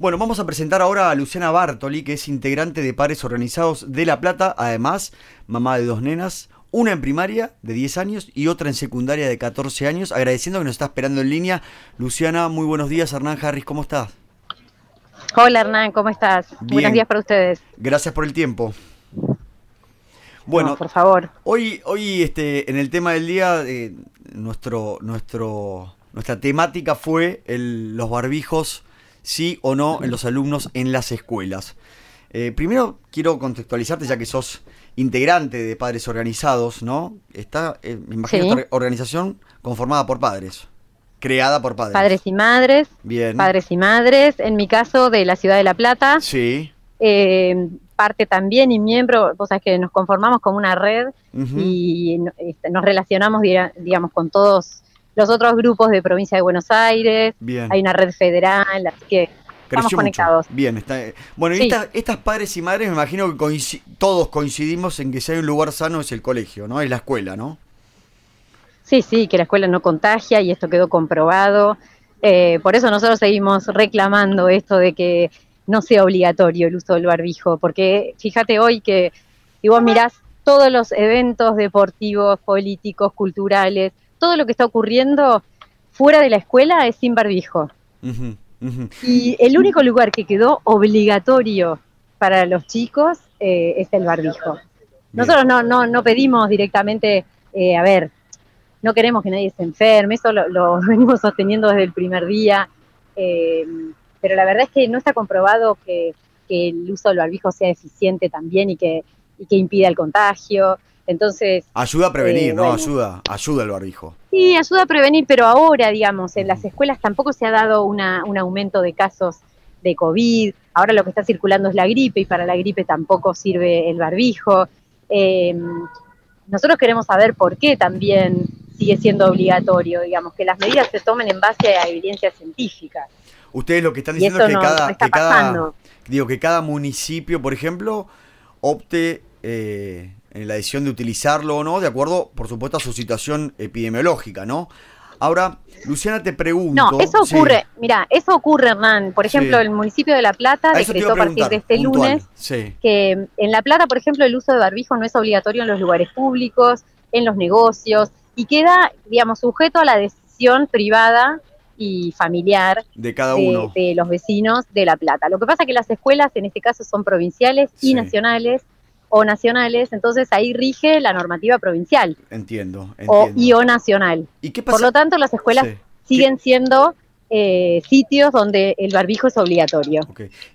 Bueno, vamos a presentar ahora a Luciana Bartoli, que es integrante de Pares Organizados de La Plata, además mamá de dos nenas, una en primaria de 10 años y otra en secundaria de 14 años, agradeciendo que nos está esperando en línea. Luciana, muy buenos días. Hernán Harris, ¿cómo estás? Hola Hernán, ¿cómo estás? Buenos días para ustedes. Gracias por el tiempo. Bueno, por favor. Hoy, hoy este, en el tema del día, eh, nuestro, nuestro, nuestra temática fue los barbijos sí o no en los alumnos en las escuelas. Eh, primero quiero contextualizarte, ya que sos integrante de Padres Organizados, ¿no? Está, eh, me imagino, esta organización conformada por padres, creada por padres. Padres y madres. Bien. Padres y madres, en mi caso de la ciudad de La Plata. Sí. Eh, parte también y miembro, vos sabés que nos conformamos como una red y este, nos relacionamos, digamos, con todos los otros grupos de provincia de Buenos Aires, hay una red federal, así que estamos conectados. Bien, está, eh, bueno, y estas padres y madres me imagino que todos coincidimos en que si hay un lugar sano es el colegio, ¿no? Es la escuela, ¿no? Sí, sí, que la escuela no contagia y esto quedó comprobado. Eh, por eso nosotros seguimos reclamando esto de que no sea obligatorio el uso del barbijo, porque fíjate hoy que si vos mirás todos los eventos deportivos, políticos, culturales, todo lo que está ocurriendo fuera de la escuela es sin barbijo. Y el único lugar que quedó obligatorio para los chicos eh, es el barbijo. Nosotros no, no, no pedimos directamente, eh, a ver, no queremos que nadie se enferme, eso lo, venimos sosteniendo desde el primer día, eh, pero la verdad es que no está comprobado que, que, el uso del barbijo sea eficiente también y que, y que impida el contagio. Entonces. Ayuda a prevenir, eh, ¿no? Ayuda, ayuda el barbijo. Sí, ayuda a prevenir, pero ahora, digamos, en las escuelas tampoco se ha dado una, un aumento de casos de COVID. Ahora lo que está circulando es la gripe y para la gripe tampoco sirve el barbijo. Em, nosotros queremos saber por qué también sigue siendo obligatorio, digamos, que las medidas se tomen en base a evidencias científicas. Ustedes lo que están diciendo es que, cada, que cada, digo, que cada municipio, por ejemplo, opte eh, en la decisión de utilizarlo o no, de acuerdo, por supuesto, a su situación epidemiológica, ¿no? Ahora, Luciana, te pregunto. No, eso ocurre, mira, eso ocurre, Hernán. Por ejemplo, el municipio de La Plata decretó a, partir de este lunes que en La Plata, por ejemplo, el uso de barbijo no es obligatorio en los lugares públicos, en los negocios, y queda, digamos, sujeto a la decisión privada y familiar de cada uno de, los vecinos de La Plata. Lo que pasa es que las escuelas, en este caso, son provinciales y nacionales o nacionales, entonces ahí rige la normativa provincial. Entiendo. O, y o nacional. ¿Y qué pasa? Por lo tanto, las escuelas siguen siendo eh, sitios donde el barbijo es obligatorio.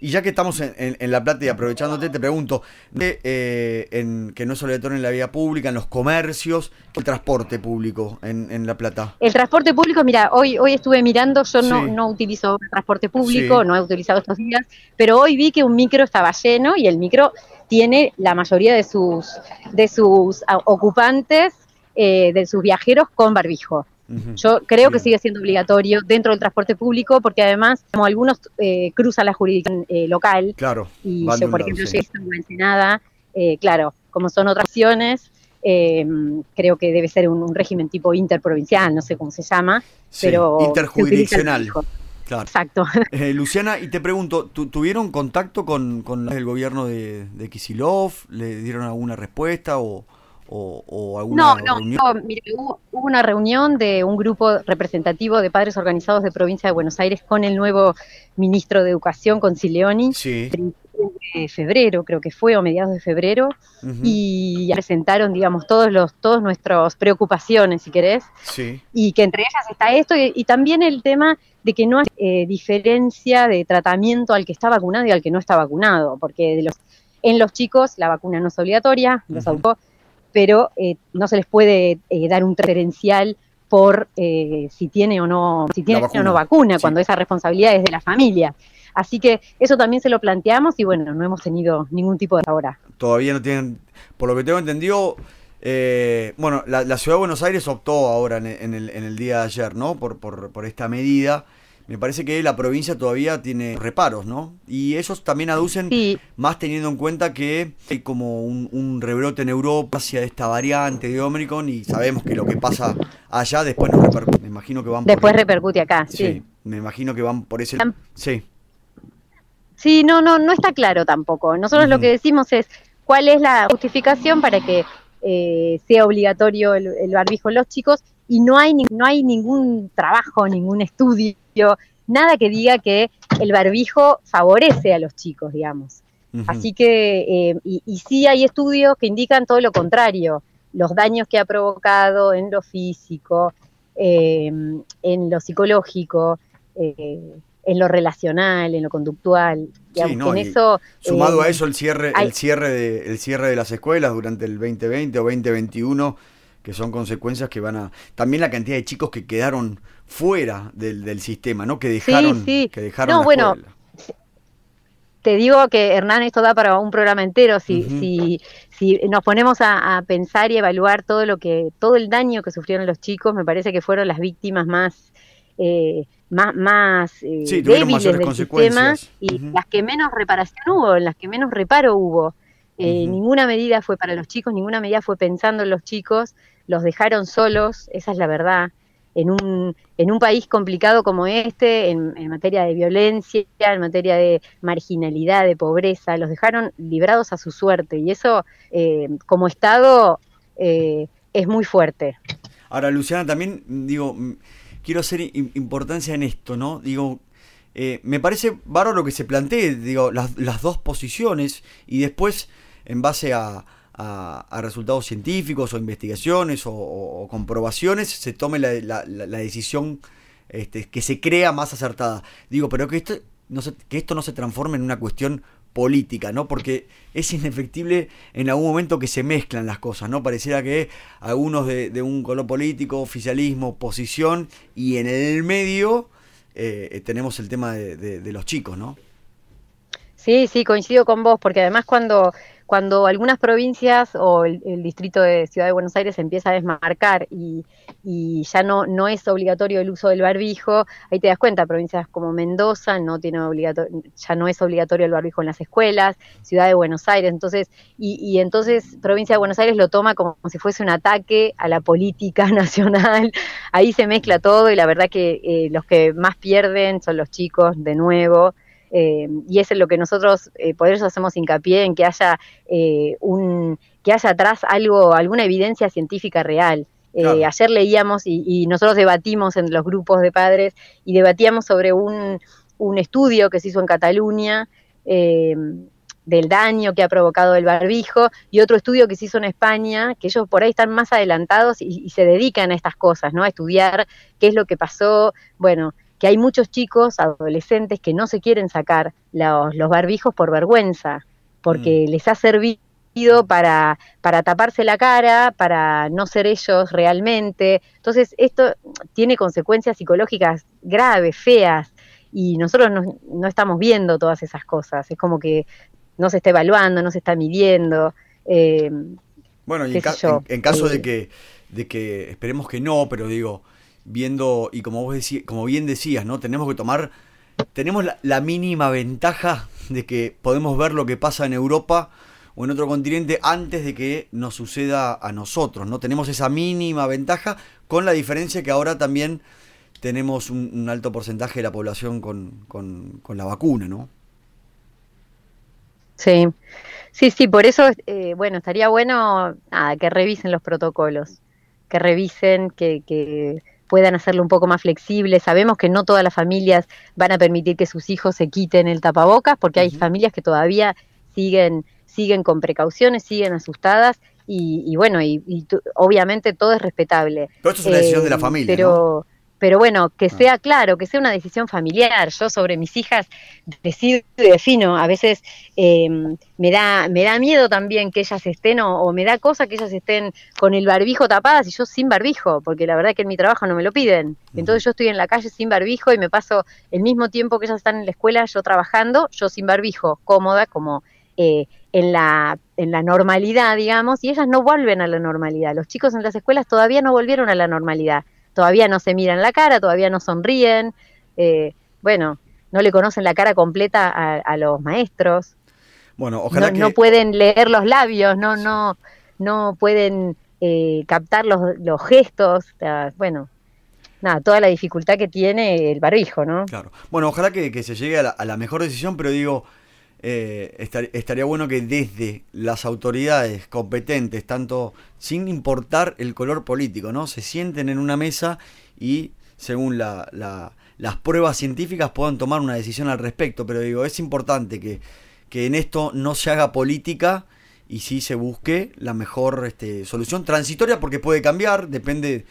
Y ya que estamos en, La Plata y aprovechándote, te pregunto, de, eh, en, que no es obligatorio en la vía pública, en los comercios, el transporte público en, La Plata. El transporte público, mira, hoy, hoy estuve mirando, yo no, no utilizo transporte público, no he utilizado estos días, pero hoy vi que un micro estaba lleno y el micro tiene la mayoría de sus, de sus ocupantes, eh, de sus viajeros con barbijo. Yo creo que sigue siendo obligatorio dentro del transporte público porque además, como algunos eh, cruzan la jurisdicción eh, local, claro, y yo, por ejemplo, llegué a eh, claro, como son otras acciones, eh, creo que debe ser un, régimen tipo interprovincial, no sé cómo se llama, pero... Interjurisdiccional. Claro. Exacto. Luciana, y te pregunto, ¿tuvieron contacto con, el gobierno de, de Kisilov? ¿Le dieron alguna respuesta o, o, alguna no, no, mire, hubo, una reunión de un grupo representativo de padres organizados de provincia de Buenos Aires con el nuevo ministro de Educación, con Sileoni, sí. De febrero, creo que fue, o mediados de febrero, y presentaron, digamos, todos los, todos nuestras preocupaciones, si querés, sí. y que entre ellas está esto, y, también el tema de que no hay eh, diferencia de tratamiento al que está vacunado y al que no está vacunado, porque de los, en los chicos la vacuna no es obligatoria, los pero eh, no se les puede eh, dar un referencial por eh, si tiene o no si tiene o no vacuna. cuando esa responsabilidad es de la familia. Así que eso también se lo planteamos y bueno, no hemos tenido ningún tipo de ahora. Todavía no tienen, por lo que tengo entendido, bueno, la, Ciudad de Buenos Aires optó ahora en, el, en el, día de ayer, ¿no? Por, por, por esta medida me parece que la provincia todavía tiene reparos, ¿no? Y ellos también aducen, más teniendo en cuenta que hay como un, rebrote en Europa hacia esta variante de Omicron y sabemos que lo que pasa allá después nos repercute. Me imagino que van Después repercute acá, sí. Me imagino que van por ese... Sí. Sí, no, no, no está claro tampoco. Nosotros lo que decimos es cuál es la justificación para que eh, sea obligatorio el, barbijo en los chicos y no hay, no hay ningún trabajo, ningún estudio, nada que diga que el barbijo favorece a los chicos, digamos. Así que, eh, y, y, sí hay estudios que indican todo lo contrario, los daños que ha provocado en lo físico, eh, en lo psicológico, en lo relacional, en lo conductual. en eso, sumado a eh, eso el cierre, el cierre de, el cierre de las escuelas durante el 2020 o 2021, que son consecuencias que van a. También la cantidad de chicos que quedaron fuera del, del sistema, ¿no? Que dejaron, Que dejaron no, bueno, Te digo que Hernán, esto da para un programa entero. Si, si, si nos ponemos a, pensar y evaluar todo lo que, todo el daño que sufrieron los chicos, me parece que fueron las víctimas más eh, más, más eh, débiles del sistema y las que menos reparación hubo, las que menos reparo hubo. Eh, ninguna medida fue para los chicos, ninguna medida fue pensando en los chicos, los dejaron solos, esa es la verdad. En un, en un país complicado como este, en, materia de violencia, en materia de marginalidad, de pobreza, los dejaron librados a su suerte y eso eh, como Estado es muy fuerte. Ahora, Luciana, también digo, quiero hacer importancia en esto, ¿no? Digo, eh, me parece bárbaro lo que se plantee, digo, las, dos posiciones y después, en base a, resultados científicos o investigaciones o, comprobaciones, se tome la, decisión este, que se crea más acertada. Digo, pero que esto, no que esto no se transforme en una cuestión política, ¿no? Porque es inefectible en algún momento que se mezclan las cosas, ¿no? Pareciera que algunos de, un color político, oficialismo, oposición, y en el medio eh, tenemos el tema de, de, los chicos, ¿no? Sí, sí, coincido con vos, porque además cuando cuando algunas provincias o el, distrito de Ciudad de Buenos Aires empieza a desmarcar y, ya no, no es obligatorio el uso del barbijo, ahí te das cuenta, provincias como Mendoza no tiene ya no es obligatorio el barbijo en las escuelas, Ciudad de Buenos Aires, entonces, y, entonces provincia de Buenos Aires lo toma como, si fuese un ataque a la política nacional, ahí se mezcla todo y la verdad que eh, los que más pierden son los chicos de nuevo. Eh, y es en lo que nosotros eh, por eso hacemos hincapié en que haya eh, un que haya atrás algo alguna evidencia científica real. Ayer leíamos y, nosotros debatimos en los grupos de padres y debatíamos sobre un, un estudio que se hizo en Cataluña del daño que ha provocado el barbijo y otro estudio que se hizo en España, que ellos por ahí están más adelantados y, y, se dedican a estas cosas, ¿no? A estudiar qué es lo que pasó, bueno, que hay muchos chicos, adolescentes, que no se quieren sacar los, barbijos por vergüenza, porque mm. les ha servido para, para taparse la cara, para no ser ellos realmente. Entonces, esto tiene consecuencias psicológicas graves, feas, y nosotros no, estamos viendo todas esas cosas. Es como que no se está evaluando, no se está midiendo. Eh, bueno, y en, caso de, eh, que, de que, esperemos que no, pero digo, viendo, y como vos decías, como bien decías, ¿no? Tenemos que tomar, tenemos la, mínima ventaja de que podemos ver lo que pasa en Europa o en otro continente antes de que nos suceda a nosotros, ¿no? Tenemos esa mínima ventaja con la diferencia que ahora también tenemos un, alto porcentaje de la población con, con, la vacuna, ¿no? Sí, sí, sí, por eso, eh, bueno, estaría bueno que revisen los protocolos, que revisen, que, que puedan hacerlo un poco más flexible. Sabemos que no todas las familias van a permitir que sus hijos se quiten el tapabocas, porque hay familias que todavía siguen, siguen con precauciones, siguen asustadas. Y, bueno, y, obviamente todo es respetable. Pero esto es una decisión de la eh, familia. Pero, pero bueno, que ah. sea claro, que sea una decisión familiar. Yo sobre mis hijas decido y defino. A veces em, me, da, me da miedo también que ellas estén, o, me da cosa que ellas estén con el barbijo tapadas y yo sin barbijo, porque la verdad que en mi trabajo no me lo piden. Entonces yo estoy en la calle sin barbijo y me paso el mismo tiempo que ellas están en la escuela, yo trabajando, yo sin barbijo, cómoda, como eh, en, la, en la normalidad, digamos, y ellas no vuelven a la normalidad. Los chicos en las escuelas todavía no volvieron a la normalidad todavía no se miran la cara, todavía no sonríen, eh, bueno, no le conocen la cara completa a, los maestros. Bueno, ojalá no, no pueden leer los labios, no, no, no pueden eh, captar los, los gestos, bueno. nada, toda la dificultad que tiene el barbijo, ¿no? Claro. Bueno, ojalá que, se llegue a la, mejor decisión, pero digo, eh, estaría bueno que desde las autoridades competentes, tanto sin importar el color político, ¿no? Se sienten en una mesa y según la, las pruebas científicas puedan tomar una decisión al respecto. Pero digo, es importante que, que en esto no se haga política y sí se busque la mejor este, solución transitoria porque puede cambiar, depende,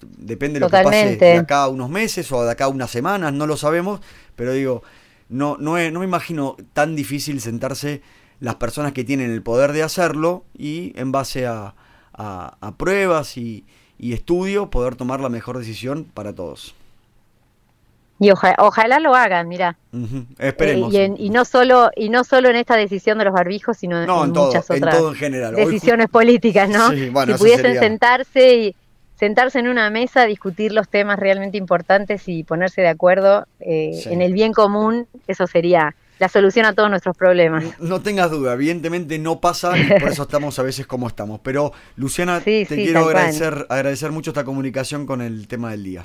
depende de lo que pase de acá a unos meses o de acá a unas semanas, no lo sabemos, pero digo, no, no, no me imagino tan difícil sentarse las personas que tienen el poder de hacerlo y en base a, a, pruebas y, y estudio poder tomar la mejor decisión para todos. Y ojalá lo hagan, mira. Esperemos. Eh, y, no solo y no solo en esta decisión de los barbijos, sino en, muchas otras decisiones políticas, ¿no? si pudiesen sentarse y sentarse en una mesa, discutir los temas realmente importantes y ponerse de acuerdo eh, en el bien común, eso sería la solución a todos nuestros problemas. No tengas duda, evidentemente no pasa y por eso estamos a veces como estamos. Pero Luciana, te quiero agradecer, agradecer mucho esta comunicación con el tema del día.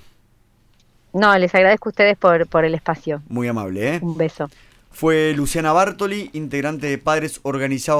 No, les agradezco a ustedes por, por el espacio. Muy amable, ¿eh? Un beso. Fue Luciana Bartoli, integrante de Padres Organizados.